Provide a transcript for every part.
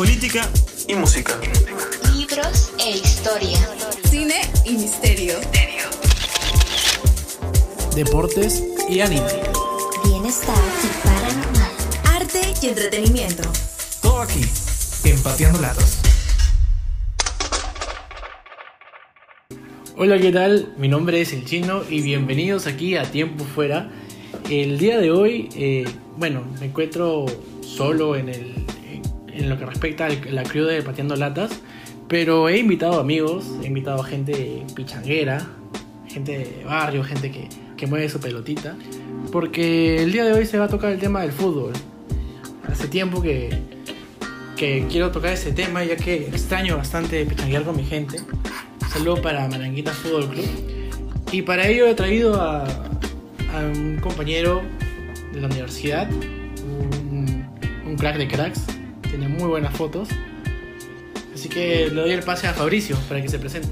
política y música. Libros e historia. Cine y misterio. Deportes y anime. Bienestar y paranormal. Arte y entretenimiento. Todo aquí, Empateando Latas. Hola, ¿qué tal? Mi nombre es El Chino y bienvenidos aquí a Tiempo Fuera. El día de hoy, eh, bueno, me encuentro solo en, el, en lo que respecta a la crew de Pateando Latas, pero he invitado amigos, he invitado gente pichanguera, gente de barrio, gente que, que mueve su pelotita, porque el día de hoy se va a tocar el tema del fútbol. Hace tiempo que, que quiero tocar ese tema ya que extraño bastante pichanguear con mi gente. Saludo para Maranguita Fútbol Club. Y para ello he traído a, a un compañero de la universidad, un, un crack de cracks, tiene muy buenas fotos. Así que le doy el pase a Fabricio para que se presente.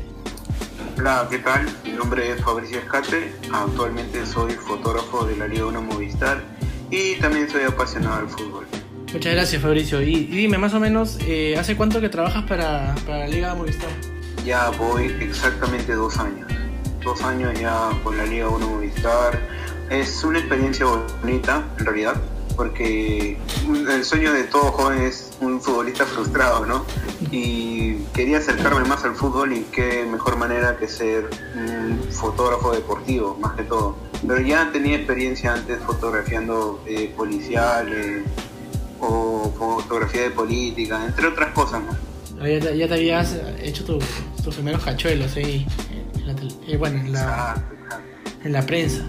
Hola, ¿qué tal? Mi nombre es Fabricio Escate, actualmente soy fotógrafo de la Liga 1 Movistar y también soy apasionado del fútbol. Muchas gracias Fabricio. Y, y dime más o menos, eh, ¿hace cuánto que trabajas para, para la Liga Movistar? Ya voy exactamente dos años. Dos años ya con la Liga 1 Movistar. Es una experiencia bonita, en realidad, porque el sueño de todo joven es un futbolista frustrado, ¿no? Y quería acercarme más al fútbol y qué mejor manera que ser un fotógrafo deportivo, más que todo. Pero ya tenía experiencia antes fotografiando eh, policiales o fotografía de política, entre otras cosas, ¿no? Ah, Ya te, ya te habías hecho tu- tus primeros cachuelos ahí, en la, tel- eh, bueno, en la. En la prensa.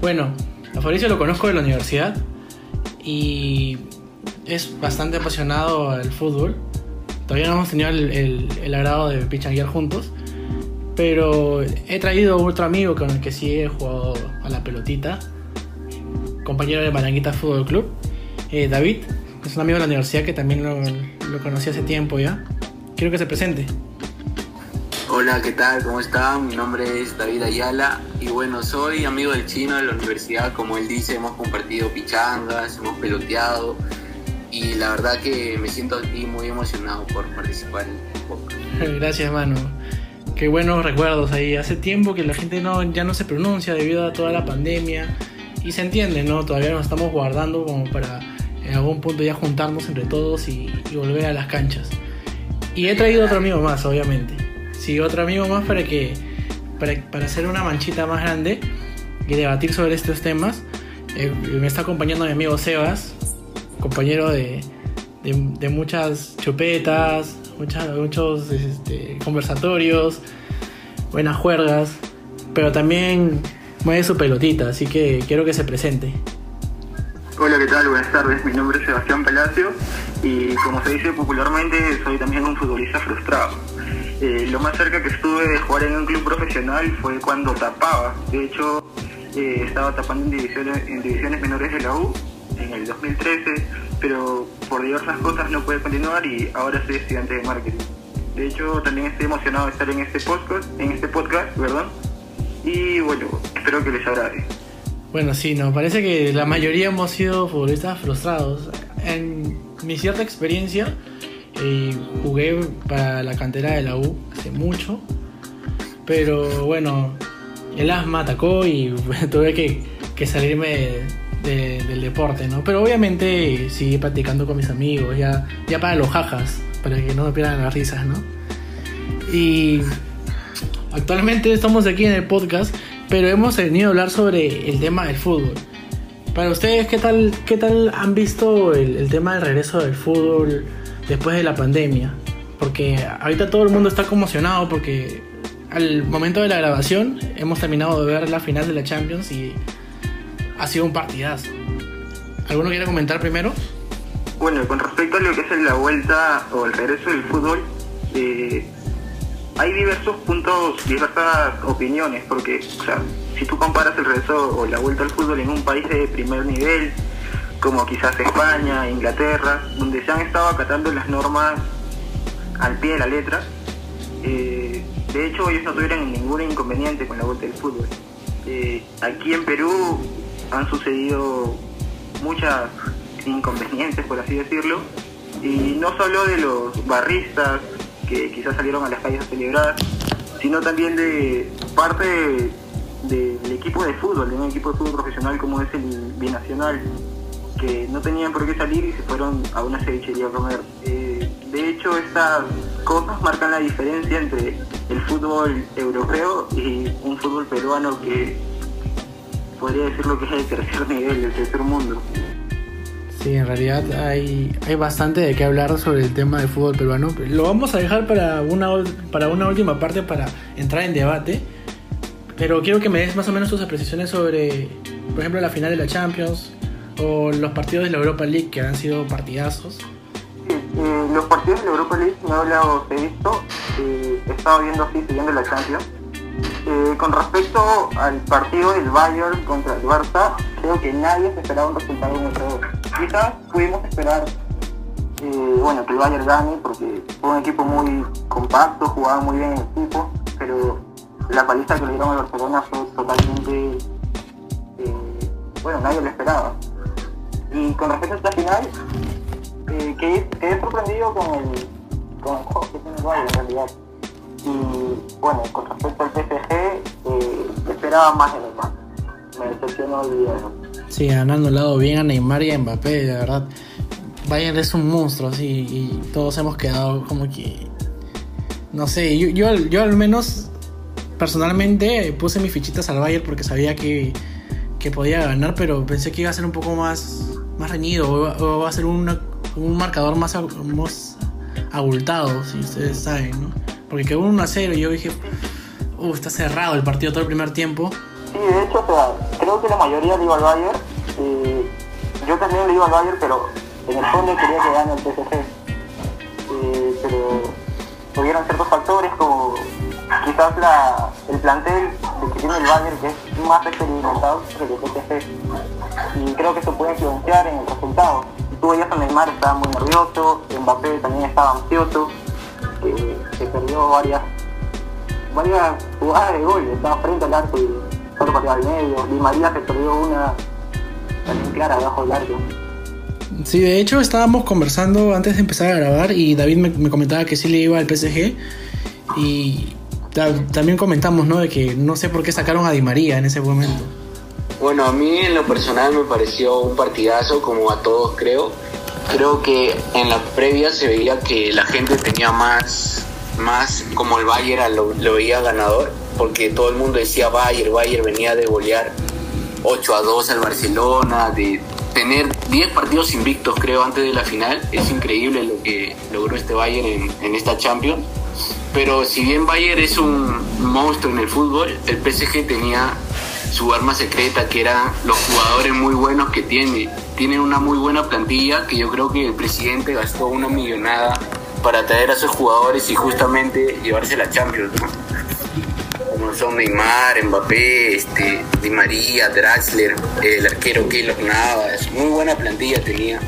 Bueno, a Fabricio lo conozco de la universidad y es bastante apasionado al fútbol. Todavía no hemos tenido el, el- el agrado de pichanguear juntos, pero he traído otro amigo con el que sí he jugado a la pelotita, compañero de Maranguita Fútbol Club, eh, David. Es un amigo de la universidad que también lo, lo conocí hace tiempo ya. Quiero que se presente. Hola, ¿qué tal? ¿Cómo están? Mi nombre es David Ayala y bueno, soy amigo del chino de la universidad. Como él dice, hemos compartido pichangas, hemos peloteado y la verdad que me siento aquí muy emocionado por participar en el podcast. Gracias, mano. Qué buenos recuerdos ahí. Hace tiempo que la gente no, ya no se pronuncia debido a toda la pandemia. Y se entiende, ¿no? Todavía nos estamos guardando como para en algún punto ya juntarnos entre todos y, y volver a las canchas. Y he traído otro amigo más, obviamente. Sí, otro amigo más para que. para, para hacer una manchita más grande y debatir sobre estos temas. Eh, me está acompañando mi amigo Sebas, compañero de, de, muchas chupetas, muchas, muchos este, conversatorios, buenas juergas, pero también mueve su pelotita, así que quiero que se presente. Hola, ¿qué tal? Buenas tardes. Mi nombre es Sebastián Palacio y como se dice popularmente soy también un futbolista frustrado. Eh, lo más cerca que estuve de jugar en un club profesional fue cuando tapaba. De hecho, eh, estaba tapando en divisiones, en divisiones menores de la U en el 2013, pero por diversas cosas no pude continuar y ahora soy estudiante de marketing. De hecho, también estoy emocionado de estar en este podcast, en este podcast, perdón. Y bueno, espero que les agrade. Bueno, sí, nos parece que la mayoría hemos sido futbolistas frustrados. En mi cierta experiencia, jugué para la cantera de la U hace mucho, pero bueno, el asma atacó y tuve que, salirme de- de- del deporte, ¿no? Pero obviamente seguí practicando con mis amigos, ya, ya para los jajas, para que no me pierdan las risas, ¿no? Y actualmente estamos aquí en el podcast, pero hemos venido a hablar sobre el tema del fútbol. Para ustedes, ¿qué tal, qué tal han visto el tema del regreso del fútbol después de la pandemia? Porque ahorita todo el mundo está conmocionado porque al momento de la grabación hemos terminado de ver la final de la Champions y ha sido un partidazo. ¿Alguno quiere comentar primero? Bueno, con respecto a lo que es la vuelta o el regreso del fútbol, eh, hay diversos puntos, diversas opiniones, porque, o sea, si tú comparas el regreso o la vuelta al fútbol en un país de primer nivel, como quizás España, Inglaterra, donde se han estado acatando las normas al pie de la letra, eh, de hecho ellos no tuvieron ningún inconveniente con la vuelta del fútbol. Eh, aquí en Perú han sucedido muchas inconvenientes, por así decirlo, Y no solo de los barristas que quizás salieron a las calles a celebrar, sino también de parte del equipo de fútbol, de un equipo de fútbol profesional como es el Binacional, que no tenían por qué salir y se fueron a una cevichería a comer. Eh, de hecho, estas cosas marcan la diferencia entre el fútbol europeo y un fútbol peruano que podría decirlo que es el tercer nivel, el tercer mundo. Sí, en realidad hay, hay bastante de qué hablar sobre el tema del fútbol peruano. Lo vamos a dejar para una, para una última parte para entrar en debate. Pero quiero que me des más o menos tus apreciaciones sobre, por ejemplo, la final de la Champions o los partidos de la Europa League que han sido partidazos. Sí, eh, los partidos de la Europa League no los he visto, eh, he estado viendo así, siguiendo la Champions. Eh, con respecto al partido del Bayern contra el Barça, creo que nadie se esperaba un resultado muy feo. Quizás pudimos esperar bueno, que el Bayern gane porque fue un equipo muy compacto, jugaba muy bien en equipo, pero la paliza que le dieron al Barcelona fue totalmente... bueno, nadie lo esperaba. Y con respecto a esta final, eh, quedé, quedé sorprendido con el, con el juego que tiene el en realidad. Y bueno, con respecto al PSG, eh, esperaba más de Neymar. Me decepcionó el hoy. Sí, han anulado bien a Neymar y a Mbappé, de verdad. Bayern es un monstruo, así, y todos hemos quedado como que... No sé, yo, yo, yo al menos personalmente puse mis fichitas al Bayern porque sabía que, que podía ganar, pero pensé que iba a ser un poco más, más reñido, o, va a ser una- un marcador más, más abultado, si ustedes saben, ¿no? Porque quedó 1 a 0 y yo dije, uh, está cerrado el partido todo el primer tiempo. Sí, de hecho, o sea, creo que la mayoría le iba al Bayern. eh, yo también le iba al Bayern, pero en el fondo quería que gane el PSG. Eh, pero hubieron ciertos factores como quizás la, el plantel de que tiene el Bayern que es más experimentado que el PSG. Y creo que eso puede influenciar en el resultado. Si tú veías a Neymar estaba muy nervioso, Mbappé también estaba ansioso, que se perdió varias varias jugadas de gol, estaba frente al arco y solo pateaba al medio. Di María se perdió una también clara debajo del arco. Sí, de hecho estábamos conversando antes de empezar a grabar y David me, me comentaba que sí le iba al PSG y ta- también comentamos, ¿no? De que no sé por qué sacaron a Di María en ese momento. Bueno, a mí en lo personal me pareció un partidazo, como a todos creo. Creo que en la previa se veía que la gente tenía más, más como el Bayern lo, veía ganador, porque todo el mundo decía Bayern, Bayern venía de golear 8 a 2 al Barcelona, de tener 10 partidos invictos creo antes de la final. Es increíble lo que logró este Bayern en, en esta Champions. Pero si bien Bayern es un monstruo en el fútbol, el PSG tenía su arma secreta, que eran los jugadores muy buenos que tiene. Tienen una muy buena plantilla, que yo creo que el presidente gastó una millonada para traer a esos jugadores y justamente llevarse la Champions, ¿no? Como son Neymar, Mbappé, este, Di María, Draxler, el arquero Keylor Navas, muy buena plantilla tenía.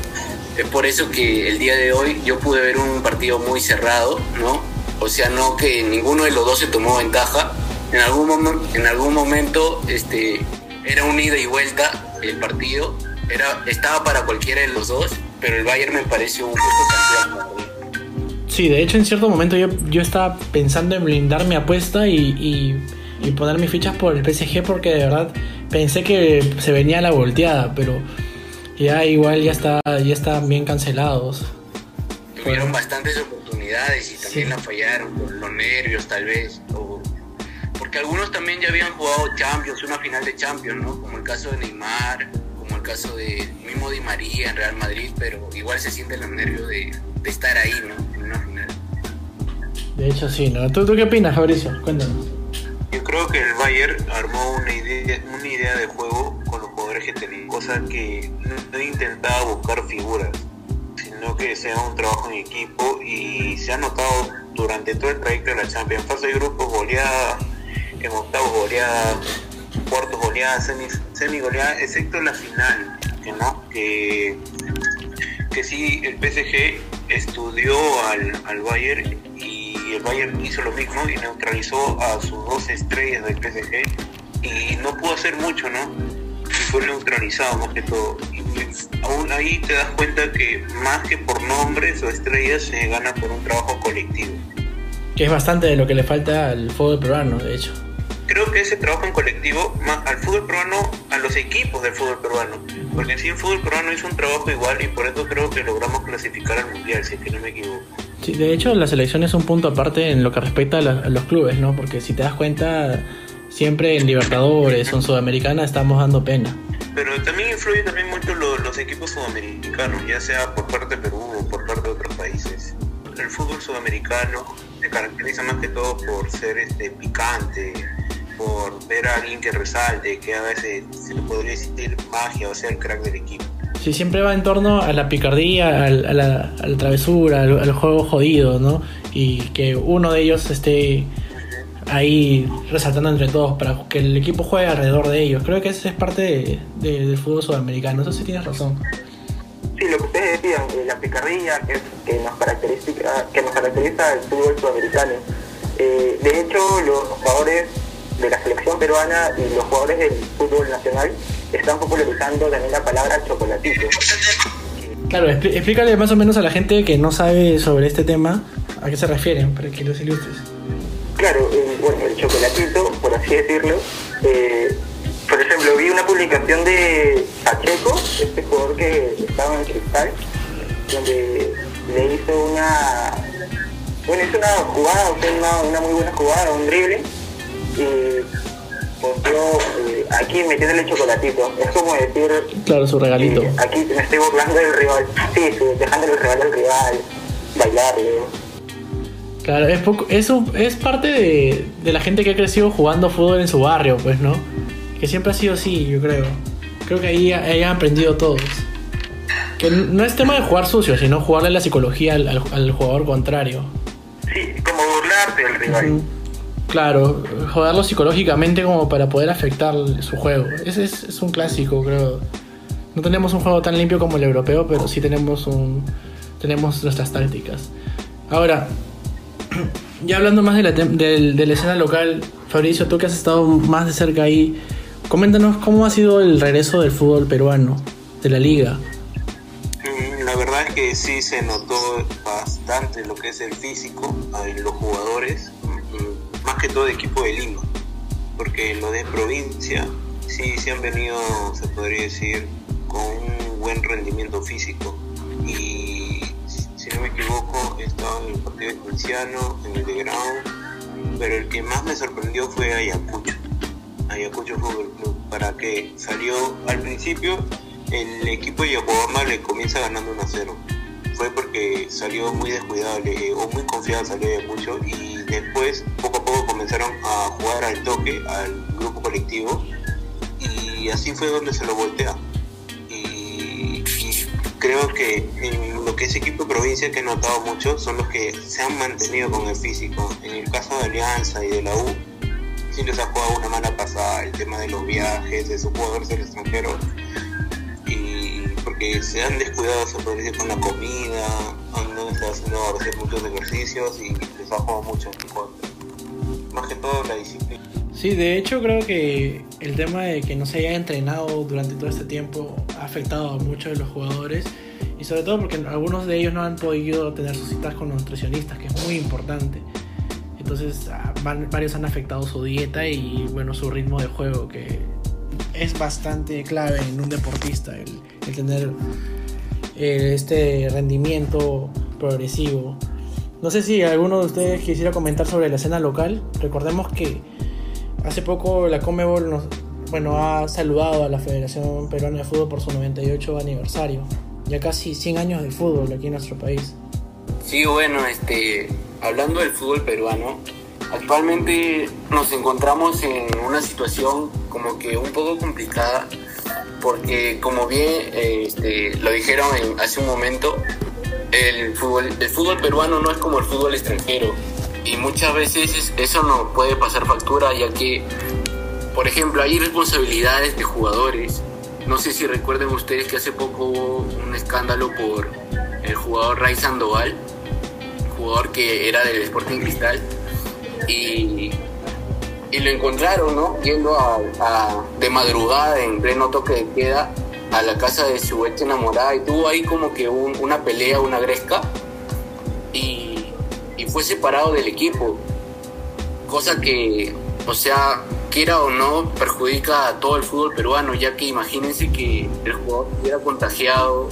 Es por eso que el día de hoy yo pude ver un partido muy cerrado, ¿no? O sea, no que ninguno de los dos se tomó ventaja. En algún, momen- en algún momento este, era un ida y vuelta el partido. Era, estaba para cualquiera de los dos, pero el Bayern me pareció un justo campeón. Sí, de hecho en cierto momento yo, yo estaba pensando en blindar mi apuesta y, y, y poner mis fichas por el PSG porque de verdad pensé que se venía la volteada, pero ya igual ya está ya están bien cancelados. Tuvieron bastantes oportunidades y también Sí. la fallaron por los nervios tal vez. O, algunos también ya habían jugado Champions, una final de Champions, ¿no? Como el caso de Neymar, como el caso de mismo Di María en Real Madrid, pero igual se sienten los nervios de, de estar ahí, ¿no? En una final. De hecho sí, ¿no? ¿Tú, tú qué opinas, Fabricio? Cuéntanos. Yo creo que el Bayern armó una idea, una idea de juego con los jugadores que tenía, cosa que no, no intentaba buscar figuras, sino que sea un trabajo en equipo y se ha notado durante todo el trayecto de la Champions, en fase de grupos goleada, en octavos goleada, cuartos goleada, semis, semi goleada, excepto la final, que no, que, que sí el PSG estudió al, al Bayern y el Bayern hizo lo mismo y neutralizó a sus dos estrellas del PSG y no pudo hacer mucho, ¿no? Y fue neutralizado más que todo. Aún ahí te das cuenta que más que por nombres o estrellas se gana por un trabajo colectivo. Que es bastante de lo que le falta al fútbol peruano, de hecho. Creo que ese trabajo en colectivo, más al fútbol peruano, a los equipos del fútbol peruano, porque en sí el fútbol peruano hizo un trabajo igual y por eso creo que logramos clasificar al mundial, si es que no me equivoco. Sí, de hecho, la selección es un punto aparte en lo que respecta a, la- a los clubes, ¿no? Porque si te das cuenta, siempre en Libertadores o en Sudamericana estamos dando pena. Pero también influye también mucho lo- los equipos sudamericanos, ya sea por parte de Perú o por parte de otros países. El fútbol sudamericano se caracteriza más que todo por ser este picante, por ver a alguien que resalte, que haga ese, se le podría decir magia o sea el crack del equipo. Sí, siempre va en torno a la picardía, a la, a la travesura, al, al juego jodido, ¿no? Y que uno de ellos esté ahí resaltando entre todos para que el equipo juegue alrededor de ellos. Creo que eso es parte de- de- del fútbol sudamericano, eso sí tienes razón. Sí, lo que ustedes decían, eh, la picardía que, es- que, nos caracteriza, que nos caracteriza el fútbol sudamericano. Eh, de hecho, los jugadores de la selección peruana y los jugadores del fútbol nacional están popularizando también la palabra chocolatito. Claro, explícale más o menos a la gente que no sabe sobre este tema a qué se refieren, para que los ilustres. Claro, eh, bueno, el chocolatito, por así decirlo. eh, por ejemplo, vi una publicación de Pacheco, este jugador que estaba en el cristal, donde le hizo una. Bueno, hizo una jugada, o sea, una, una muy buena jugada, un drible, y posteó eh, aquí metiéndole chocolatito. Es como decir, Claro, su regalito. eh, aquí me estoy burlando del rival. Sí, sí, dejándole el rival al rival, bailarle. Claro, es, poco, eso es parte de, de la gente que ha crecido jugando fútbol en su barrio, pues, ¿no? Que siempre ha sido así, yo creo. Creo que ahí, ahí han aprendido todos. Que no es tema de jugar sucio, sino jugarle la psicología al, al- al jugador contrario. Sí, como burlarte del rival. Claro, joderlo psicológicamente como para poder afectar su juego. Ese es, un clásico, creo. No tenemos un juego tan limpio como el europeo, pero sí tenemos un tenemos nuestras tácticas. Ahora, ya hablando más de la, del- de la escena local, Fabricio, tú que has estado más de cerca ahí, coméntanos cómo ha sido el regreso del fútbol peruano, de la liga. Mm, La verdad es que sí se notó bastante lo que es el físico en los jugadores, más que todo de equipo de Lima, porque lo de provincia sí, sí han venido, se podría decir, con un buen rendimiento físico. Y si no me equivoco, he estado en el partido de Cristiano, en el de Ground, pero el que más me sorprendió fue Ayacucho. Ayacucho Fútbol Club, para que salió al principio el equipo de Yokohama le comienza ganando 1 a 0. Fue porque salió muy descuidado le- o muy confiado salió Ayacucho y después poco comenzaron a jugar al toque, al grupo colectivo y así fue donde se lo voltea. Y, creo que lo que es equipo de provincia que he notado mucho son los que se han mantenido con el físico. En el caso de Alianza y de la U, sí les ha jugado una mala pasada el tema de los viajes, de sus jugadores del extranjero. Y porque se han descuidado, se decir, con la comida, han no estado haciendo muchos ejercicios y les ha jugado mucho contra. Más que todo la disciplina. Sí, de hecho creo que el tema de que no se haya entrenado durante todo este tiempo ha afectado a muchos de los jugadores y sobre todo porque algunos de ellos no han podido tener sus citas con los nutricionistas, que es muy importante. Entonces ah, varios han afectado su dieta y bueno su ritmo de juego, que es bastante clave en un deportista el, el tener eh, este rendimiento progresivo. No sé si alguno de ustedes quisiera comentar sobre la escena local. Recordemos que Hace poco la Comebol nos, bueno, ha saludado a la Federación Peruana de Fútbol por su 98 aniversario. Ya casi 100 años de fútbol aquí en nuestro país. Sí, bueno, este, hablando del fútbol peruano, actualmente nos encontramos en una situación como que un poco complicada, porque como bien este, lo dijeron en- hace un momento, el fútbol, el fútbol peruano no es como el fútbol extranjero, y muchas veces es- eso nos puede pasar factura, ya que, por ejemplo, hay responsabilidades de jugadores. No sé si recuerden ustedes que hace poco hubo un escándalo por el jugador Ray Sandoval, jugador que era del Sporting Cristal, y, y lo encontraron, ¿no? Yendo a, a- de madrugada, en pleno toque de queda, a la casa de su ex enamorada y tuvo ahí como que un- una pelea, una gresca y, y fue separado del equipo. Cosa que, o sea, quiera o no, perjudica a todo el fútbol peruano, ya que imagínense que el jugador hubiera contagiado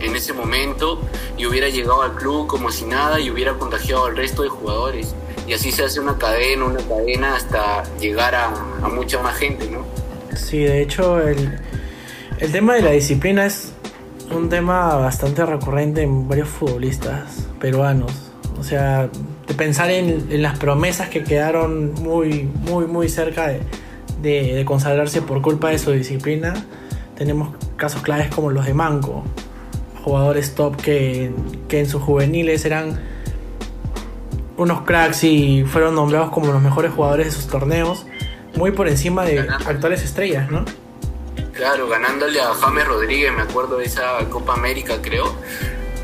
en, en ese momento y hubiera llegado al club como si nada y hubiera contagiado al resto de jugadores. Y así se hace una cadena, una cadena hasta llegar a, a mucha más gente, ¿no? Sí, de hecho, el, el tema de la disciplina es un tema bastante recurrente en varios futbolistas peruanos. O sea, de pensar en, en las promesas que quedaron muy, muy, muy cerca de, de- de consagrarse por culpa de su disciplina. Tenemos casos claves como los de Manco, jugadores top que, que en sus juveniles eran unos cracks y fueron nombrados como los mejores jugadores de sus torneos, muy por encima de actuales estrellas, ¿no? Claro, ganándole a James Rodríguez, me acuerdo de esa Copa América, creo,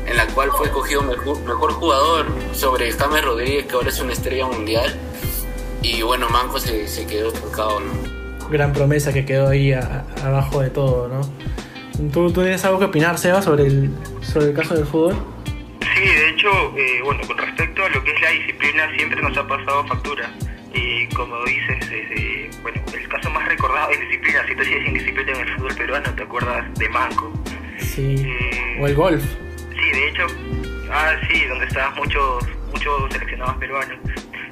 en la cual fue escogido mejor, mejor jugador sobre James Rodríguez, que ahora es una estrella mundial. Y bueno, Manco se, se quedó tocado, ¿no? Gran promesa que quedó ahí a- abajo de todo, ¿no? ¿Tú, ¿Tú tienes algo que opinar, Seba, sobre el, sobre el caso del fútbol? Sí, de hecho, eh, bueno, con respecto a lo que es la disciplina, siempre nos ha pasado factura. Y como dices, bueno, el caso más recordado es disciplina. Si tú sigues sin disciplina en el fútbol peruano, te acuerdas de Manco. Sí. Eh, O el golf. Sí, de hecho, ah, sí, donde estaban muchos, muchos seleccionados peruanos.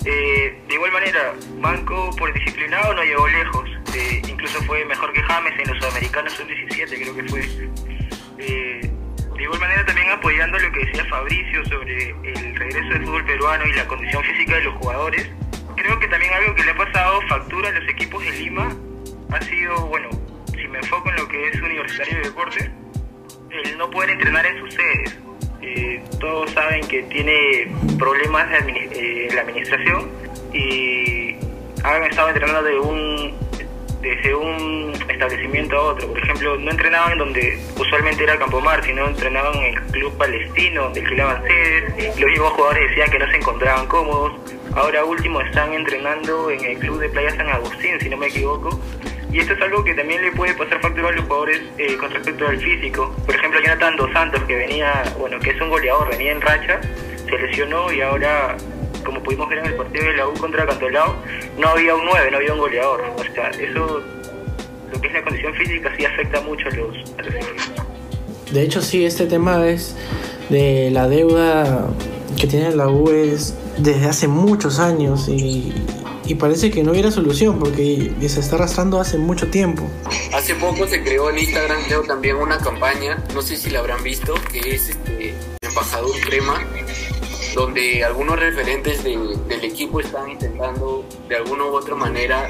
Eh, de igual manera, Manco por disciplinado no llegó lejos. Eh, incluso fue mejor que James en los sudamericanos sub-17, creo que fue. Eh, de igual manera, también apoyando lo que decía Fabricio sobre el regreso del fútbol peruano y la condición física de los jugadores. Creo que también algo que le ha pasado factura a los equipos de Lima ha sido, bueno, si me enfoco en lo que es Universitario de Deportes, el no poder entrenar en sus sedes. Eh, todos saben que tiene problemas de admini- eh, la administración y han estado entrenando de un desde un establecimiento a otro. Por ejemplo, no entrenaban donde usualmente era Campomar, sino entrenaban en el club palestino, donde alquilaban sedes. Los mismos jugadores decían que no se encontraban cómodos. Ahora último están entrenando en el club de Playa San Agustín, si no me equivoco. Y esto es algo que también le puede pasar factura a los jugadores eh, con respecto al físico. Por ejemplo, Jonathan Dos Santos, que venía, bueno, que es un goleador, venía en racha, se lesionó y ahora, como pudimos ver en el partido de la U contra Cantolao, no había un 9, no había un goleador. O sea, eso, lo que es la condición física, sí afecta mucho a los. De hecho, sí, este tema es de la deuda que tiene la U es desde hace muchos años y, parece que no hubiera solución porque se está arrastrando hace mucho tiempo. Hace poco se creó en Instagram, creo también una campaña, no sé si la habrán visto, que es este, Embajador Crema, donde algunos referentes de- del equipo están intentando de alguna u otra manera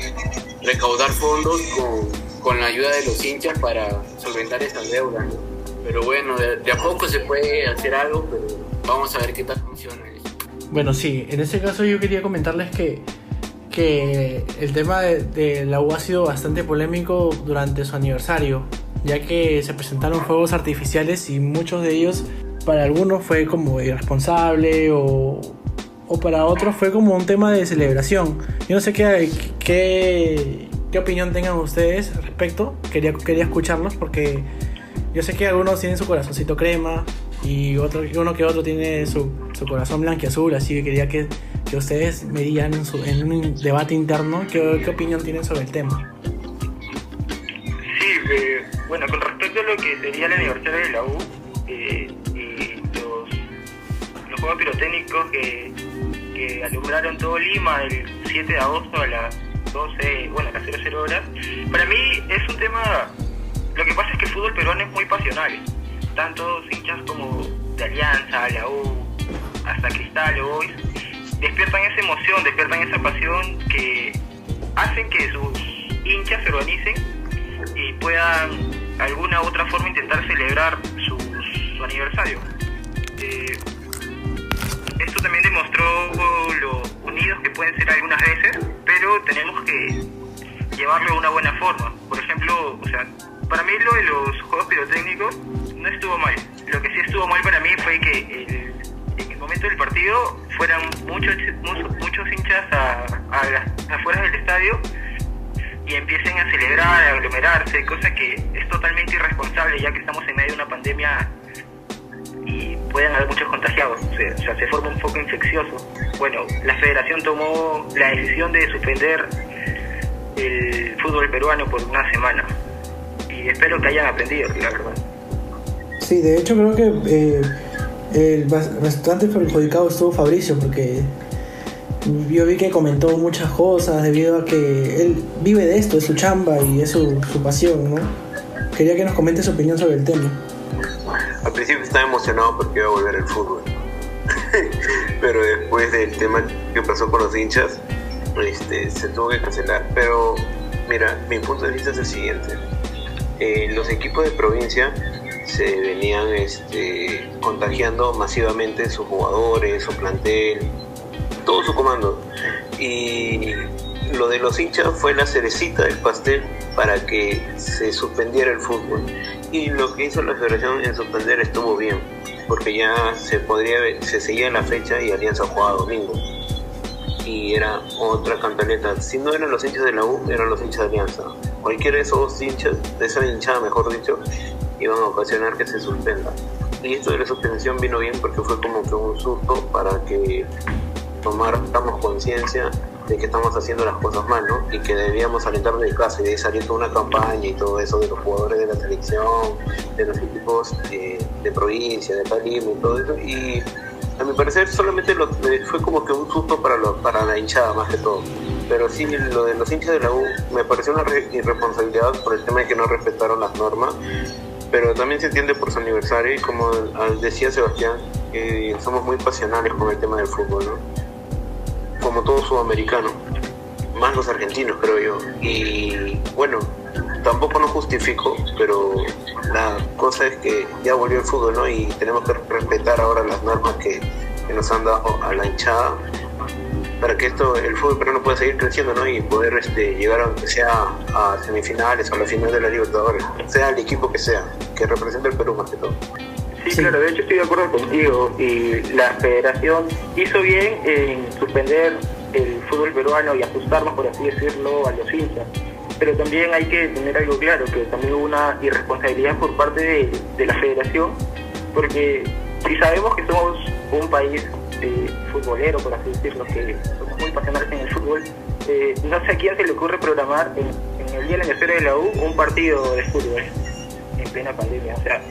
recaudar fondos con, la ayuda de los hinchas para solventar esas deudas. ¿no? Pero bueno, de, de a poco se puede hacer algo, pero vamos a ver qué tal funciona eso. Bueno, sí, en este caso yo quería comentarles que, que el tema de, de la U ha sido bastante polémico durante su aniversario, ya que se presentaron fuegos artificiales y muchos de ellos para algunos fue como irresponsable o, o para otros fue como un tema de celebración. Yo no sé qué, qué, qué opinión tengan ustedes al respecto, quería, quería escucharlos porque yo sé que algunos tienen su corazoncito crema y otro, uno que otro tiene su, su corazón blanco y azul, así que quería que, que ustedes me digan en, su- en un debate interno qué, qué opinión tienen sobre el tema. Sí, eh, bueno, con respecto a lo que sería el aniversario de la U eh, y los, los juegos pirotécnicos que, que alumbraron todo Lima el 7 de agosto a las 12, bueno, a las 00 horas, para mí es un tema, lo que pasa es que el fútbol peruano es muy pasional, tanto hinchas como de Alianza, la U, hasta Cristal o Boys, despiertan esa emoción, despiertan esa pasión que hacen que sus hinchas se organicen y puedan de alguna u otra forma intentar celebrar su, aniversario. Eh, esto también demostró lo unidos que pueden ser algunas veces, pero tenemos que llevarlo de una buena forma. Por ejemplo, o sea, para mí lo de los juegos pirotécnicos no estuvo mal. Lo que sí estuvo mal para mí fue que el- en el momento del partido fueran muchos muchos, hinchas a, a las afueras del estadio y empiecen a celebrar, a aglomerarse, cosa que es totalmente irresponsable ya que estamos en medio de una pandemia y pueden haber muchos contagiados, o sea, o sea, se forma un foco infeccioso. Bueno, la federación tomó la decisión de suspender el fútbol peruano por una semana y espero que hayan aprendido, la verdad. Sí, de hecho creo que eh, el bas- bastante perjudicado estuvo Fabricio porque yo vi que comentó muchas cosas debido a que él vive de esto, es su chamba y es su, pasión, ¿no? Quería que nos comente su opinión sobre el tema. Al principio estaba emocionado porque iba a volver el fútbol. Pero después del tema que pasó con los hinchas, este, se tuvo que cancelar. Pero mira, mi punto de vista es el siguiente. Eh, los equipos de provincia se venían este, contagiando masivamente sus jugadores, su plantel, todo su comando. Y lo de los hinchas fue la cerecita del pastel para que se suspendiera el fútbol. Y lo que hizo la federación en suspender estuvo bien, porque ya se podría se seguía la fecha y Alianza jugaba domingo. Y era otra cantaleta. Si no eran los hinchas de la U, eran los hinchas de Alianza. Cualquiera de esos hinchas, de esa hinchada mejor dicho, iban a ocasionar que se suspenda. Y esto de la suspensión vino bien porque fue como que un susto para que tomáramos conciencia de que estamos haciendo las cosas mal, ¿no? Y que debíamos alentar de casa y de ahí salir toda una campaña y todo eso de los jugadores de la selección, de los equipos de, de provincia, de Palima y todo eso. Y a mi parecer solamente fue como que un susto para, lo- para la hinchada más que todo. Pero sí, lo de los hinchas de la U me pareció una re- irresponsabilidad por el tema de que no respetaron las normas pero también se entiende por su aniversario y como decía Sebastián, que somos muy pasionales con el tema del fútbol, ¿no? Como todo sudamericano, más los argentinos creo yo. Y bueno, tampoco no justifico, pero la cosa es que ya volvió el fútbol, ¿no? Y tenemos que respetar ahora las normas que nos han dado a la hinchada para que esto el fútbol peruano pueda seguir creciendo ¿no? y poder este, llegar aunque sea a semifinales o a la final de la Libertadores, sea el equipo que sea, que represente el Perú más que todo. Sí, Sí. claro, de hecho estoy de acuerdo contigo y la federación hizo bien en suspender el fútbol peruano y ajustarnos, por así decirlo, a los hinchas. Pero también hay que tener algo claro, que también hubo una irresponsabilidad por parte de, de la federación, porque si sabemos que somos un país eh, futbolero, por así decirlo, que somos muy pasionales en el fútbol, eh, no sé a quién se le ocurre programar en, en el día del aniversario de la U un partido de fútbol en plena pandemia. O sea,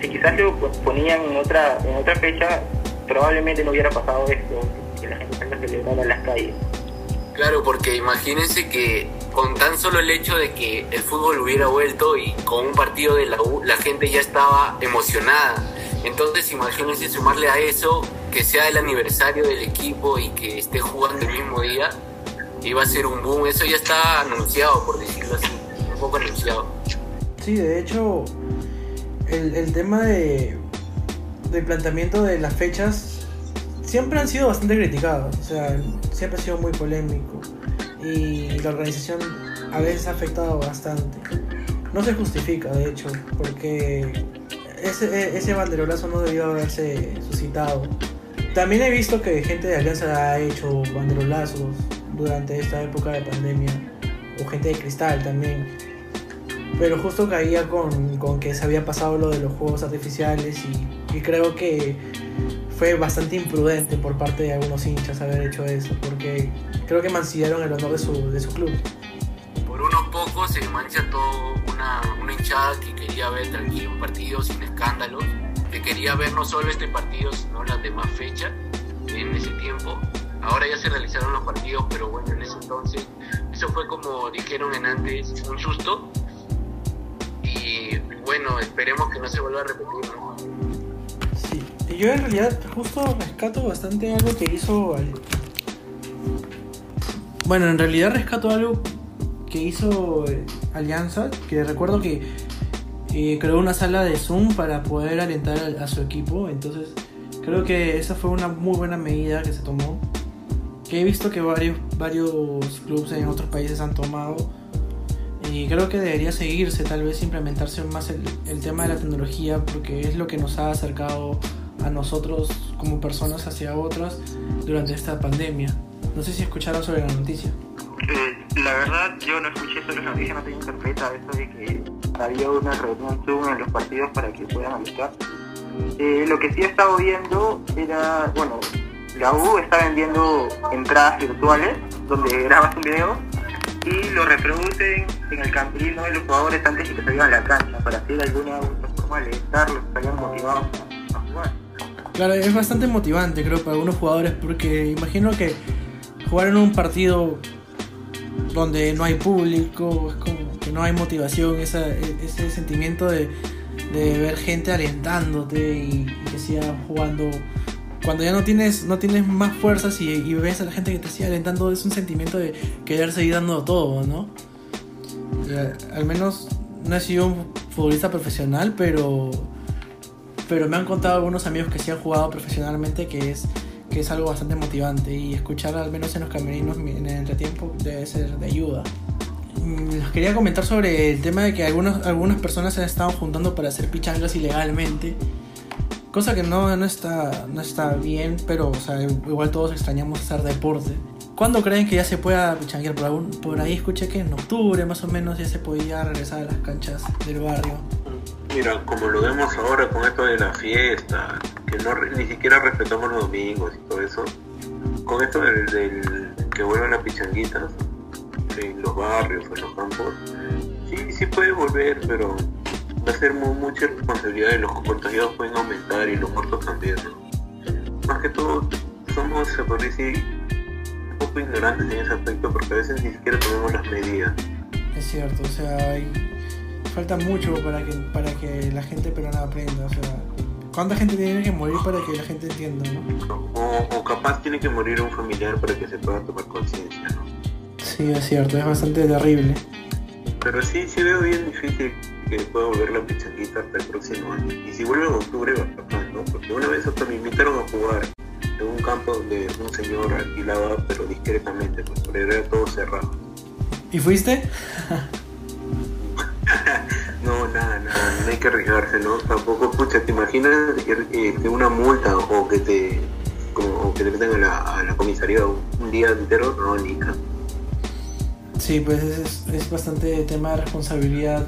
si quizás lo ponían en otra en otra fecha, probablemente no hubiera pasado esto, que la gente salga a celebrar a las calles. Claro, porque imagínense que con tan solo el hecho de que el fútbol hubiera vuelto y con un partido de la U, la gente ya estaba emocionada. Entonces imagínense sumarle a eso que sea el aniversario del equipo y que esté jugando el mismo día, iba a ser un boom. Eso ya está anunciado, por decirlo así, un poco anunciado. Sí, de hecho, el, el tema de, del planteamiento de las fechas siempre han sido bastante criticados, o sea, siempre ha sido muy polémico y la organización a veces ha afectado bastante. No se justifica, de hecho, porque ese, ese banderolazo no debió haberse suscitado. También he visto que gente de Alianza ha hecho banderolazos durante esta época de pandemia, o gente de cristal también. Pero justo caía con, con que se había pasado lo de los juegos artificiales y, creo que fue bastante imprudente por parte de algunos hinchas haber hecho eso, porque creo que mancillaron el honor de su, de su club. Por unos pocos se mancha todo una, una hinchada que quería ver tranquilo un partido sin escándalos, que quería ver no solo este partido, sino las demás fechas en ese tiempo. Ahora ya se realizaron los partidos, pero bueno, en ese entonces, eso fue como dijeron en antes, un susto. Y bueno, esperemos que no se vuelva a repetir. ¿no? Sí, y yo en realidad justo rescato bastante algo que hizo... Bueno, en realidad rescato algo que hizo eh, Alianza, que recuerdo que eh, creó una sala de Zoom para poder alentar a, a su equipo, entonces creo que esa fue una muy buena medida que se tomó, que he visto que varios, varios clubes en otros países han tomado, y creo que debería seguirse, tal vez implementarse más el, el tema de la tecnología, porque es lo que nos ha acercado a nosotros como personas hacia otras durante esta pandemia. No sé si escucharon sobre la noticia. Eh, la verdad, yo no escuché sobre la noticia, no tengo interpreta eso de que había una reunión Zoom en los partidos para que puedan alistar. Eh, lo que sí he estado viendo era, bueno, la está vendiendo entradas virtuales donde grabas un video y lo reproducen en el campino de los jugadores antes de que salgan a la cancha para hacer alguna forma alentarlos, que salgan motivados a jugar. Claro, es bastante motivante, creo, para algunos jugadores, porque imagino que jugar en un partido donde no hay público, es como que no hay motivación, esa, ese sentimiento de, de ver gente alentándote y, que siga jugando. Cuando ya no tienes, no tienes más fuerzas y, ves a la gente que te sigue alentando, es un sentimiento de querer seguir dando todo, ¿no? Ya, al menos no he sido un futbolista profesional, pero pero me han contado algunos amigos que sí han jugado profesionalmente que es que es algo bastante motivante y escuchar al menos en los camerinos en el entretiempo debe ser de ayuda. Mm, Les quería comentar sobre el tema de que algunos, algunas personas se han estado juntando para hacer pichangas ilegalmente, cosa que no, no, está, no está bien, pero o sea, igual todos extrañamos hacer deporte. ¿Cuándo creen que ya se pueda pichanguear? Por, algún- por ahí escuché que en octubre más o menos ya se podía regresar a las canchas del barrio. Mira, como lo vemos ahora con esto de la fiesta, que no ni siquiera respetamos los domingos y todo eso, con esto del, que vuelvan las pichanguitas en los barrios en los campos, sí, sí puede volver, pero va a ser mu- mucha responsabilidad y los contagiados pueden aumentar y los muertos también, ¿no? Más que todo, somos, se podría decir, un poco ignorantes en ese aspecto porque a veces ni siquiera tomamos las medidas. Es cierto, o sea, hay- falta mucho para que, para que la gente peruana aprenda. O sea, ¿cuánta gente tiene que morir para que la gente entienda, no? O, o capaz tiene que morir un familiar para que se pueda tomar conciencia, ¿no? Sí, es cierto, es bastante terrible. Pero sí, sí veo bien difícil que pueda volver la pichanguita hasta el próximo año. Y si vuelve en octubre, va a pasar, ¿no? Porque una vez hasta me invitaron a jugar en un campo donde un señor alquilaba, pero discretamente, pues pero era todo cerrado. ¿Y fuiste? no hay que arriesgarse, ¿no? Tampoco, pucha, ¿te imaginas que, que- que una multa o que te como, o que te meten a la, a la comisaría un, día entero? No, ni Sí, pues es, es bastante tema de responsabilidad.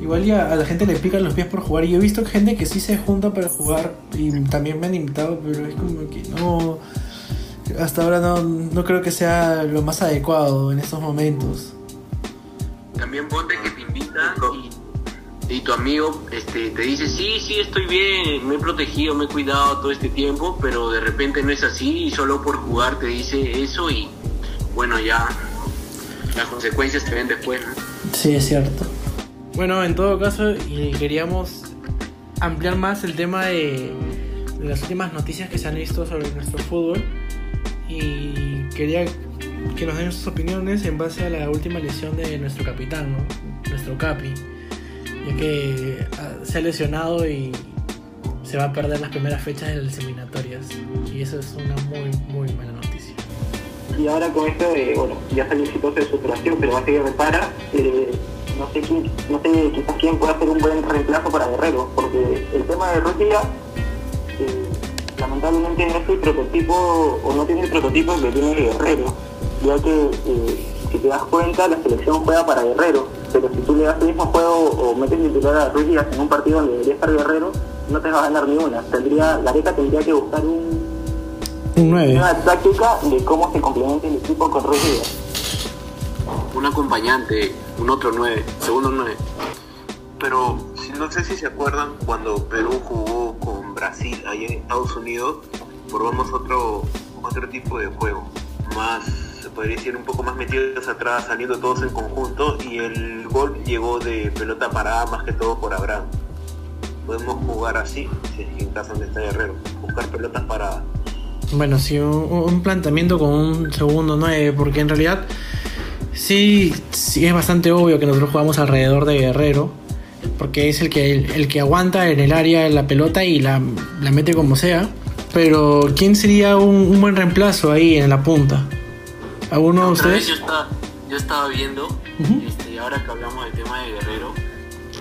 Igual ya a la gente le pican los pies por jugar. Y yo he visto gente que sí se junta para jugar y también me han invitado, pero es como que no. Hasta ahora no, no creo que sea lo más adecuado en estos momentos. También ponte y, tu amigo este, te dice, sí, sí, estoy bien, me he protegido, me he cuidado todo este tiempo, pero de repente no es así y solo por jugar te dice eso y bueno, ya las consecuencias te ven después. ¿no? Sí, es cierto. Bueno, en todo caso, y queríamos ampliar más el tema de, de las últimas noticias que se han visto sobre nuestro fútbol. Y quería que nos den sus opiniones en base a la última lesión de nuestro capitán, ¿no? nuestro Capi. Ya que ah, se ha lesionado y se va a perder las primeras fechas de las eliminatorias. Y eso es una muy, muy mala noticia. Y ahora con esto de, bueno, ya salió exitoso de su operación, pero va a seguir repara, eh, no sé quién, no sé quizás quién puede hacer un buen reemplazo para Guerrero, porque el tema de Rusia, eh, lamentablemente no es el prototipo, o no tiene el prototipo que tiene Guerrero, ya que eh, si te das cuenta la selección juega para Guerrero, tú le das el mismo juego o metes titular a Rusia en un partido donde debería estar Guerrero, no te vas a ganar ni una. Tendría, Gareca tendría que buscar un, Un 9. una táctica de cómo se complementa el equipo con Rusia. Un acompañante, un otro nueve, segundo nueve. Pero si- no sé si se acuerdan cuando Perú jugó con Brasil ahí en Estados Unidos, probamos otro, otro tipo de juego. Más, se podría decir, un poco más metidos atrás, saliendo todos en conjunto y el gol llegó de pelota parada más que todo por Abraham. Podemos jugar así, si es que en casa donde está Guerrero, buscar pelotas paradas. Bueno, sí, un, un planteamiento con un segundo 9, porque en realidad sí, sí es bastante obvio que nosotros jugamos alrededor de Guerrero, porque es el que, el, el que aguanta en el área la pelota y la, la mete como sea. Pero ¿quién sería un, un buen reemplazo ahí en la punta? ¿Alguno de ustedes? yo estaba, yo estaba viendo, Ujú. este, ahora que hablamos del tema de Guerrero,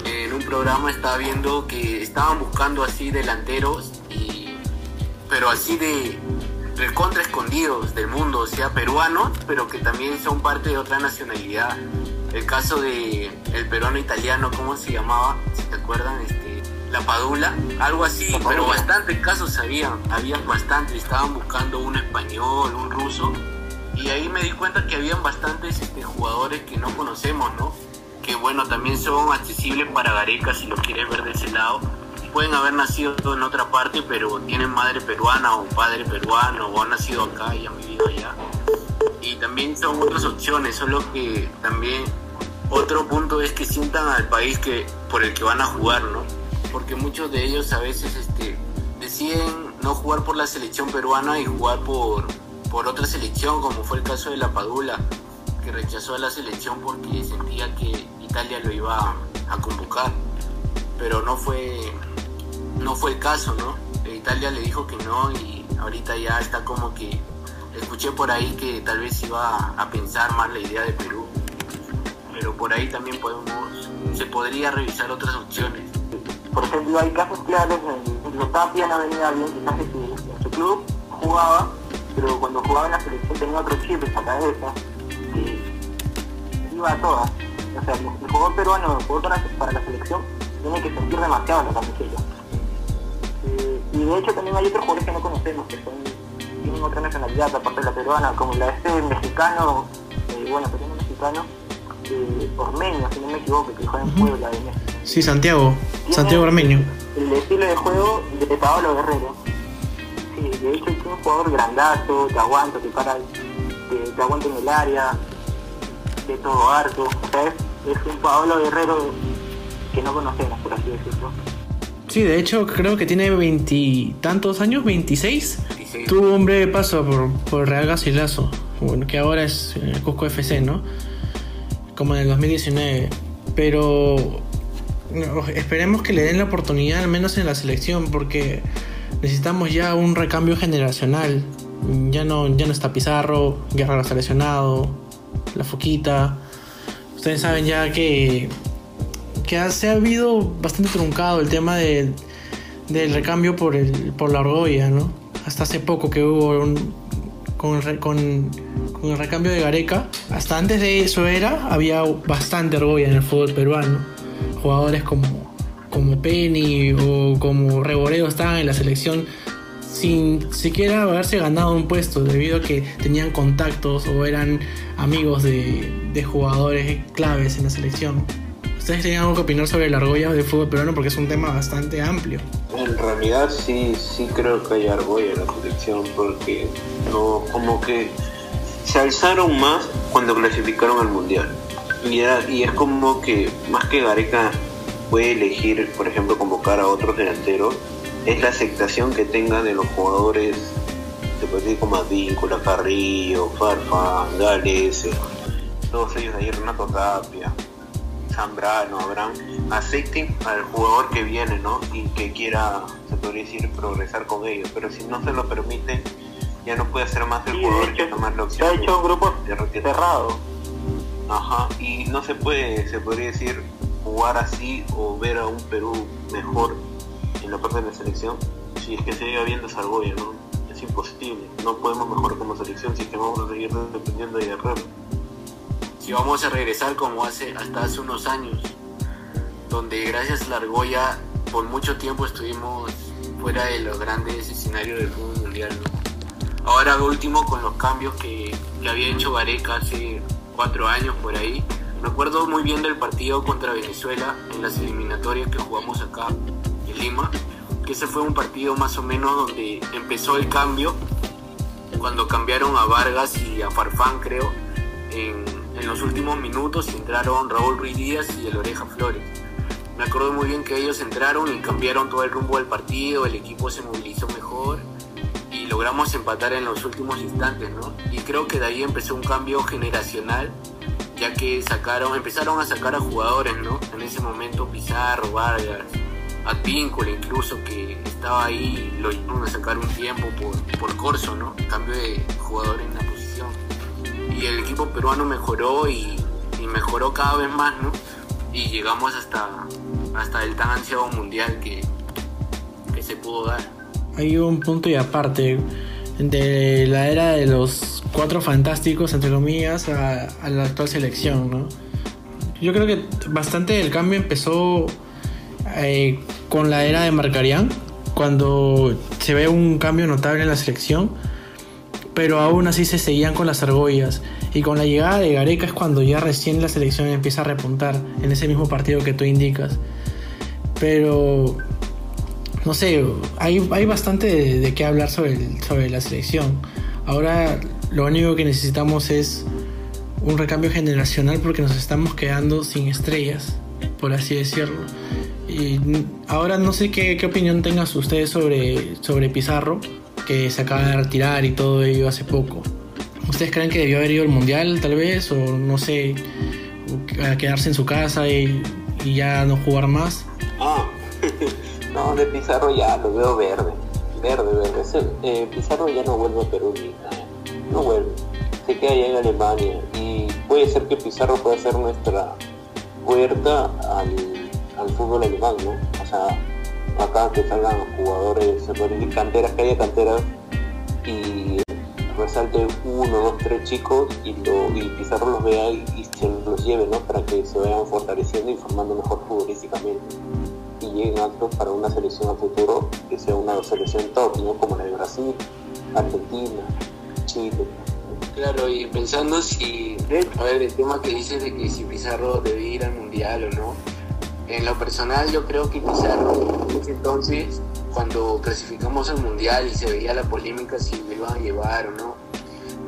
en un programa estaba viendo que estaban buscando así delanteros, y, pero así de, recontra escondidos del mundo, o sea, peruanos, pero que también son parte de otra nacionalidad. El caso de el peruano italiano, ¿cómo se llamaba? Si te acuerdan, este, la Padula, algo así, pero bastantes casos habían, habían bastante, estaban buscando un español, un ruso, y ahí me di cuenta que habían bastantes este, jugadores que no conocemos, ¿no? Que bueno, también son accesibles para Gareca si lo quieres ver de ese lado. Pueden haber nacido en otra parte, pero tienen madre peruana o padre peruano, o han nacido acá y han vivido allá. Y también son otras opciones, solo que también otro punto es que sientan al país que por el que van a jugar, ¿no? Porque muchos de ellos a veces este, deciden no jugar por la selección peruana y jugar por, por otra selección, como fue el caso de la Padula, que rechazó a la selección porque sentía que Italia lo iba a convocar. Pero no fue, no fue el caso, ¿no? Italia le dijo que no y ahorita ya está como que escuché por ahí que tal vez iba a pensar más la idea de Perú. Pero por ahí también podemos, se podría revisar otras opciones. Por ejemplo, hay casos claros en Tapia no venía bien, quizás en su club jugaba, pero cuando jugaba en la selección tenía otro chip en la cabeza que iba a todas. O sea, el, el jugador peruano, el jugador para, para la selección, tiene que sentir demasiado la camiseta. Eh, y de hecho también hay otros jugadores que no conocemos, que son, tienen otra nacionalidad aparte de la peruana, como la de este mexicano, eh, bueno, peruano mexicano, eh, Ormeño, si no me equivoco, que juega en Puebla de México. Sí, Santiago. Santiago Armeño. El estilo de juego de Paolo Guerrero. De hecho es un jugador grandazo, te aguanta, te para, te, te aguanta en el área, de todo harto. O sea, es, es un Paolo Guerrero que no conocemos, por así decirlo. Sí, de hecho creo que tiene veintitantos años, 26. 26. Tuvo un breve paso por, por Real Garcilaso, bueno, que ahora es el Cusco FC, ¿no? Como en el 2019. Pero no, esperemos que le den la oportunidad al menos en la selección porque necesitamos ya un recambio generacional. Ya no, ya no está Pizarro, Guerrero está lesionado, La Foquita. Ustedes saben ya que, que se ha habido bastante truncado el tema de, del recambio por, el, por la argolla, ¿no? Hasta hace poco que hubo con, con el recambio de Gareca, hasta antes de eso era, había bastante argolla en el fútbol peruano. Jugadores como, como Penny o como Reboredo estaban en la selección sin siquiera haberse ganado un puesto debido a que tenían contactos o eran amigos de, de jugadores claves en la selección. ¿Ustedes tienen algo que opinar sobre la argolla del fútbol peruano? Porque es un tema bastante amplio. En realidad sí, sí creo que hay argolla en la selección porque no, como que se alzaron más cuando clasificaron al mundial. Y es como que más que Gareca puede elegir, por ejemplo, convocar a otros delanteros, es la aceptación que tenga de los jugadores, se puede decir como Advíncula, Carrillo, Farfán, Gales, eh, todos ellos de ahí, Renato Tapia. Zambrano, Abraham, acepten al jugador que viene, ¿no? Y que quiera, se podría decir, progresar con ellos. Pero si no se lo permiten, ya no puede ser más el Sí, jugador que hecho, tomar la Se ha opción. hecho un grupo cerrado. Ajá, y no se puede, se podría decir, jugar así o ver a un Perú mejor en la parte de la selección si es que se sigue viendo esa argolla, ¿no? Es imposible, no podemos mejorar como selección si que vamos a seguir dependiendo de Guerrero. Si vamos a regresar como hace hasta hace unos años, donde gracias a la argolla por mucho tiempo estuvimos fuera de los grandes escenarios del fútbol mundial. ¿no? Ahora último con los cambios que, que había hecho Gareca hace cuatro años por ahí. Me acuerdo muy bien del partido contra Venezuela en las eliminatorias que jugamos acá en Lima, que ese fue un partido más o menos donde empezó el cambio, cuando cambiaron a Vargas y a Farfán creo, en, los últimos minutos entraron Raúl Ruiz Díaz y el Oreja Flores. Me acuerdo muy bien que ellos entraron y cambiaron todo el rumbo del partido, el equipo se movilizó mejor y logramos empatar en los últimos instantes, ¿no? Y creo que de ahí empezó un cambio generacional, ya que sacaron, empezaron a sacar a jugadores, ¿no? En ese momento Pizarro, Vargas, Advíncula incluso, que estaba ahí, lo iban a sacar un tiempo por, por Corso, ¿no? Cambio de jugador en la posición. Y el equipo peruano mejoró y, y mejoró cada vez más, ¿no? Y llegamos hasta, hasta el tan ansiado mundial que, que se pudo dar. Hay un punto y aparte. De la era de los cuatro fantásticos, entre comillas, a, la actual selección, ¿no? Yo creo que bastante del cambio empezó eh, con la era de Marcarián, cuando se ve un cambio notable en la selección, pero aún así se seguían con las argollas. Y con la llegada de Gareca es cuando ya recién la selección empieza a repuntar en ese mismo partido que tú indicas. Pero, no sé, hay, hay bastante de, qué hablar sobre, sobre la selección. Ahora lo único que necesitamos es un recambio generacional porque nos estamos quedando sin estrellas, por así decirlo. Y ahora no sé qué, opinión tengan ustedes sobre, sobre Pizarro, que se acaba de retirar y todo ello hace poco. ¿Ustedes creen que debió haber ido al Mundial tal vez? O no sé, quedarse en su casa y, y ya no jugar más? Ah, no, de Pizarro ya lo veo verde. Verde, verde. Eh, Pizarro ya no vuelve a Perú. No vuelve. Se queda allá en Alemania. Y puede ser que Pizarro pueda ser nuestra puerta al, al fútbol alemán, ¿no? O sea, acá que salgan jugadores, canteras, que haya canteras y resalte uno, dos, tres chicos y, lo, Pizarro los vea y, y se los lleve, ¿no? Para que se vayan fortaleciendo y formando mejor futbolísticamente lleguen aptos para una selección a futuro que sea una selección top, ¿no? Como la de Brasil, Argentina, Chile. Claro, y pensando si, a ver, el tema que dices de que si Pizarro debe ir al Mundial o no, en lo personal yo creo que Pizarro, ese entonces, cuando clasificamos al Mundial y se veía la polémica si lo iban a llevar o no,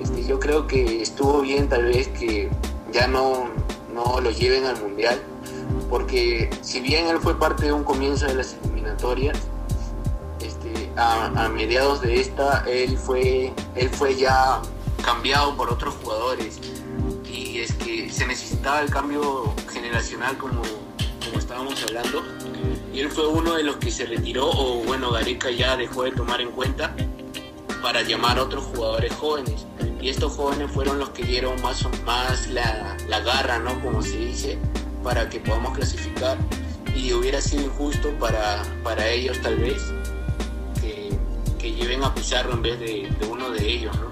este, yo creo que estuvo bien tal vez que ya no, no lo lleven al Mundial, porque si bien él fue parte de un comienzo de las eliminatorias, este, a, mediados de esta él fue, él fue ya cambiado por otros jugadores. Y es que se necesitaba el cambio generacional como, como estábamos hablando. Y él fue uno de los que se retiró o bueno Gareca ya dejó de tomar en cuenta para llamar a otros jugadores jóvenes. Y estos jóvenes fueron los que dieron más, o- más la, la garra, ¿no? Como se dice, para que podamos clasificar y hubiera sido injusto para, para ellos tal vez que, que lleven a Pizarro en vez de, de uno de ellos, ¿no?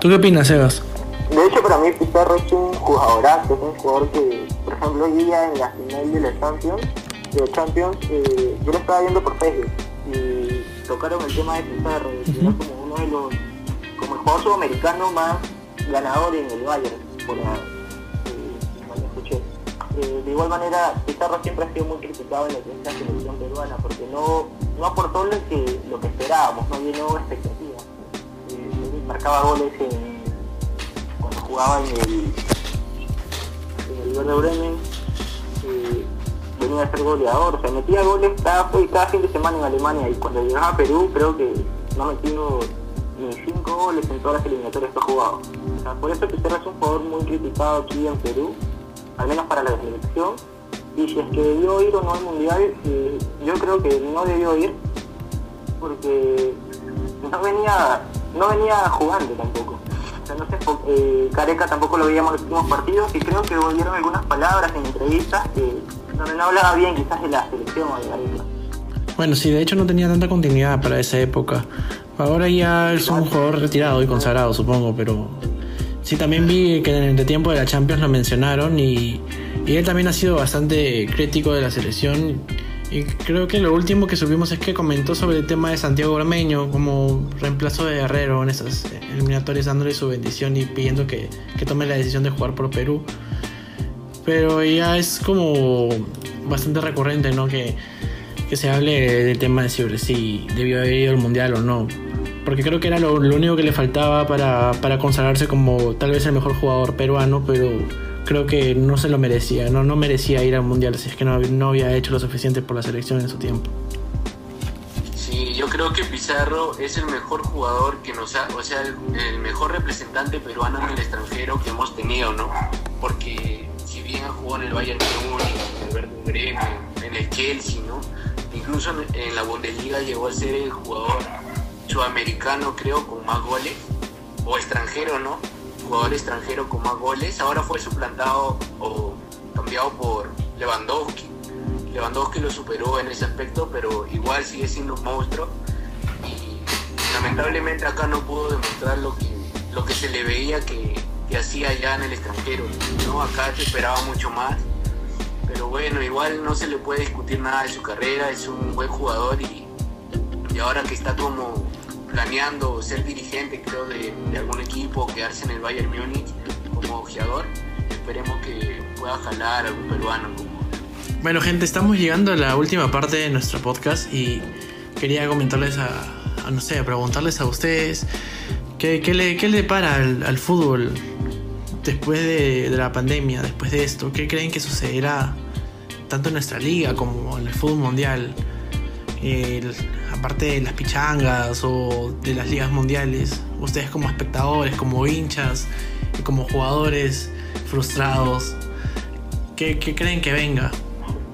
¿Tú qué opinas, Sebas? De hecho, para mí Pizarro es un jugadorazo, es un jugador que, por ejemplo, hoy día en la final de la Champions, de Champions eh, yo lo estaba viendo por Facebook y tocaron el tema de Pizarro, que era como uno de los, como el jugador sudamericano más ganador en el Bayern, por la, De igual manera, Pizarro siempre ha sido muy criticado en la selección peruana, porque no, no aportó lo que, lo que esperábamos, no llenó expectativas. Eh, marcaba goles cuando jugaba en el, en el Werder Bremen, eh, venía a ser goleador, o sea, metía goles cada, cada fin de semana en Alemania y cuando llegaba a Perú creo que no metió ni cinco goles en todas las eliminatorias que ha jugado. O sea, por eso Pizarro es un jugador muy criticado aquí en Perú, al menos para la selección. Y si es que debió ir o no al Mundial, eh, yo creo que no debió ir, porque no venía, no venía jugando tampoco. O sea, no sé, eh, Careca tampoco lo veíamos en los últimos partidos y creo que volvieron algunas palabras en entrevistas que, donde no hablaba bien quizás de la selección o de Gareca. Bueno, sí, de hecho no tenía tanta continuidad para esa época. Ahora ya es un jugador retirado y consagrado, supongo, pero sí también vi que en el tiempo de la Champions lo mencionaron y, y él también ha sido bastante crítico de la selección. Y creo que lo último que supimos es que comentó sobre el tema de Santiago Ormeño como reemplazo de Guerrero en esas eliminatorias, dándole su bendición y pidiendo que, que tome la decisión de jugar por Perú. Pero ya es como bastante recurrente, ¿no? Que, que se hable del tema de si, si debió haber ido al mundial o no. Porque creo que era lo, lo único que le faltaba para, para consagrarse como tal vez el mejor jugador peruano, pero creo que no se lo merecía, no, no merecía ir al mundial si es que no, no había hecho lo suficiente por la selección en su tiempo. Sí, yo creo que Pizarro es el mejor jugador que nos ha, o sea, el, el mejor representante peruano en el extranjero que hemos tenido, ¿no? Porque si bien jugado en el Bayern Múnich, en el Bremen, en el Chelsea, ¿no? Incluso en, en la Bundesliga llegó a ser el jugador sudamericano, creo, con más goles, o extranjero, ¿no? Jugador extranjero con más goles. Ahora fue suplantado o cambiado por Lewandowski. Lewandowski lo superó en ese aspecto, pero igual sigue siendo un monstruo. Y lamentablemente acá no pudo demostrar lo que, lo que se le veía que, que hacía allá en el extranjero. ¿no? Acá se esperaba mucho más. Pero bueno, igual no se le puede discutir nada de su carrera, es un buen jugador y, y ahora que está como planeando ser dirigente, creo, de, de algún equipo, quedarse en el Bayern Múnich como ojeador, esperemos que pueda jalar algún peruano Bueno, gente, estamos llegando a la última parte de nuestro podcast y quería comentarles a, a, no sé, a preguntarles a ustedes qué, qué le, qué le para al, al fútbol después de, de la pandemia, después de esto. ¿Qué creen que sucederá tanto en nuestra liga como en el fútbol mundial? El- aparte de las pichangas o de las ligas mundiales, ustedes como espectadores, como hinchas como jugadores frustrados, ¿qué, qué creen que venga?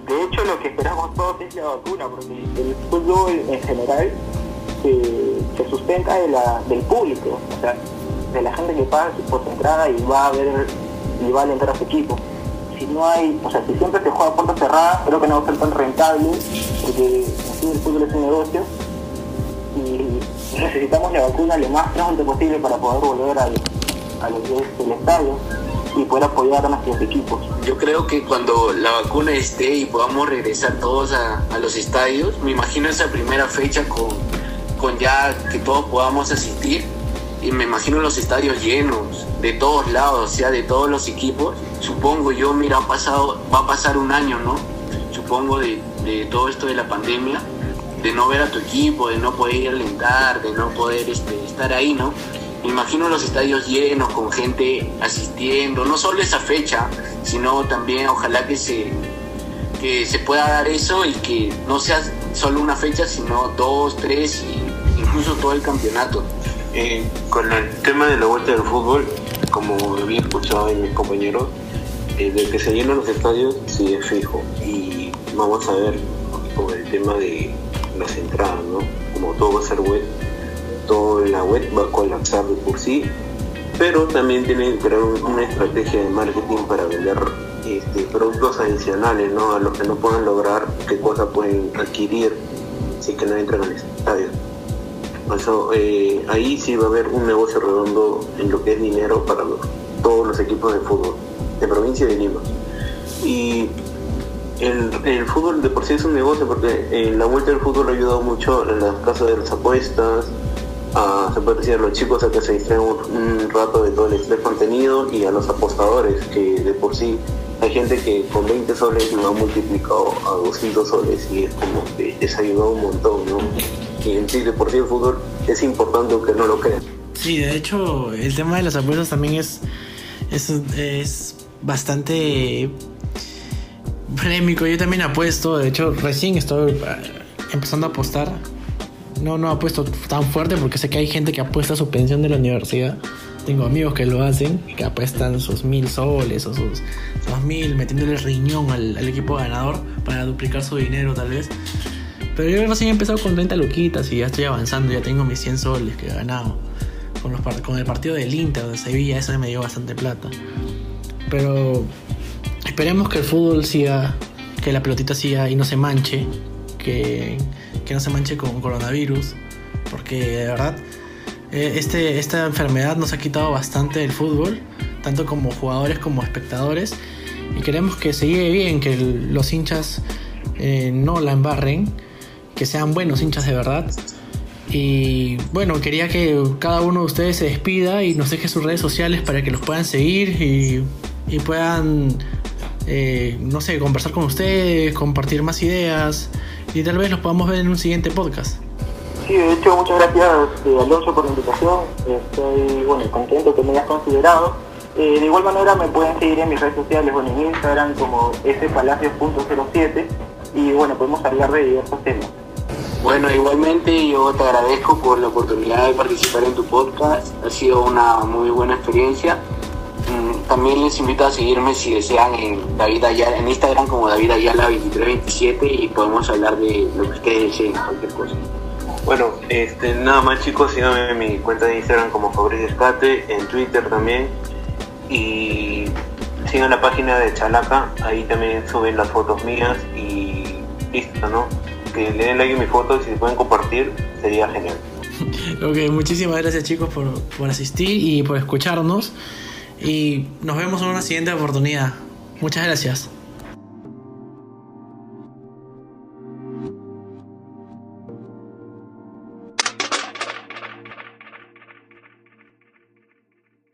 De hecho, lo que esperamos todos es la vacuna, porque el fútbol en general se, sustenta de la, del público, o sea, de la gente que paga por su entrada y va a ver y va a alentar a su equipo. Si no hay, o sea, si siempre se juega a puerta cerrada, creo que no va a ser tan rentable, porque en sí el fútbol es un negocio necesitamos la vacuna lo más pronto posible para poder volver al, a lo que es el estadio y poder apoyar a nuestros equipos. Yo creo que cuando la vacuna esté y podamos regresar todos a, a los estadios, me imagino esa primera fecha con, con ya que todos podamos asistir y me imagino los estadios llenos de todos lados, o sea, de todos los equipos. Supongo yo, mira, ha pasado, va a pasar un año, ¿no? Supongo de, de todo esto de la pandemia, de no ver a tu equipo, de no poder ir alentar, de no poder este, estar ahí, ¿no? Imagino los estadios llenos, con gente asistiendo, no solo esa fecha, sino también ojalá que se, que se pueda dar eso y que no sea solo una fecha, sino dos, tres incluso todo el campeonato. Eh, con el tema de la vuelta del fútbol, como había escuchado de mis compañeros, eh, de que se llenan los estadios, sí es fijo. Y vamos a ver con el tema de las entradas, ¿no? Como todo va a ser web, todo en la web va a colapsar de por sí, pero también tienen que crear un- una estrategia de marketing para vender este, productos adicionales, ¿no? A los que no puedan lograr, qué cosas pueden adquirir si que no entran al estadio. Eso, eh, ahí sí va a haber un negocio redondo en lo que es dinero para todos los equipos de fútbol, de provincia de Lima. Y el, el fútbol de por sí es un negocio porque eh, la vuelta del fútbol ha ayudado mucho en las casas de las apuestas, a, se puede decir, a los chicos a que se distraigan un, rato de todo el estrés contenido y a los apostadores que de por sí hay gente que con 20 soles lo ha multiplicado a 200 soles y es como que les ha ayudado un montón, ¿no? Y en sí, de por sí el fútbol es importante aunque no lo crean. Sí, de hecho, el tema de las apuestas también es, es, es bastante polémico. Yo también apuesto, de hecho, recién estoy eh, empezando a apostar. No, no apuesto tan fuerte porque sé que hay gente que apuesta su pensión de la universidad. Tengo amigos que lo hacen, que apuestan sus mil soles o sus dos mil, metiéndole riñón al, equipo ganador para duplicar su dinero, tal vez. Pero yo recién he empezado con 30 luquitas y ya estoy avanzando, ya tengo mis 100 soles que he ganado. Con, con el partido del Inter de Sevilla, eso me dio bastante plata. Pero esperemos que el fútbol siga, que la pelotita siga y no se manche, que, que no se manche con coronavirus, porque de verdad eh, este, esta enfermedad nos ha quitado bastante del fútbol, tanto como jugadores como espectadores, y queremos que se lleve bien, que los hinchas eh, no la embarren, que sean buenos hinchas de verdad. Y bueno, quería que cada uno de ustedes se despida y nos deje sus redes sociales para que los puedan seguir y, y puedan, eh, no sé, conversar con ustedes, compartir más ideas y tal vez los podamos ver en un siguiente podcast. Sí, de hecho, muchas gracias eh, Alonso por la invitación. Estoy bueno, contento que me hayas considerado. Eh, de igual manera me pueden seguir en mis redes sociales, bueno, en Instagram como spalacios.07 y bueno, podemos hablar de diversos temas. Bueno, igualmente yo te agradezco por la oportunidad de participar en tu podcast. Ha sido una muy buena experiencia. También les invito a seguirme si desean en David Ayala, en Instagram como David Ayala 2327 y podemos hablar de lo que ustedes deseen, cualquier cosa. Bueno, este, nada más chicos, síganme en mi cuenta de Instagram como Fabricio Escate, en Twitter también. Y sigan la página de Chalaca, ahí también suben las fotos mías y listo, ¿no? que le den like a mi foto y si pueden compartir, sería genial. Ok, muchísimas gracias chicos por, por asistir y por escucharnos. Y nos vemos en una siguiente oportunidad. Muchas gracias.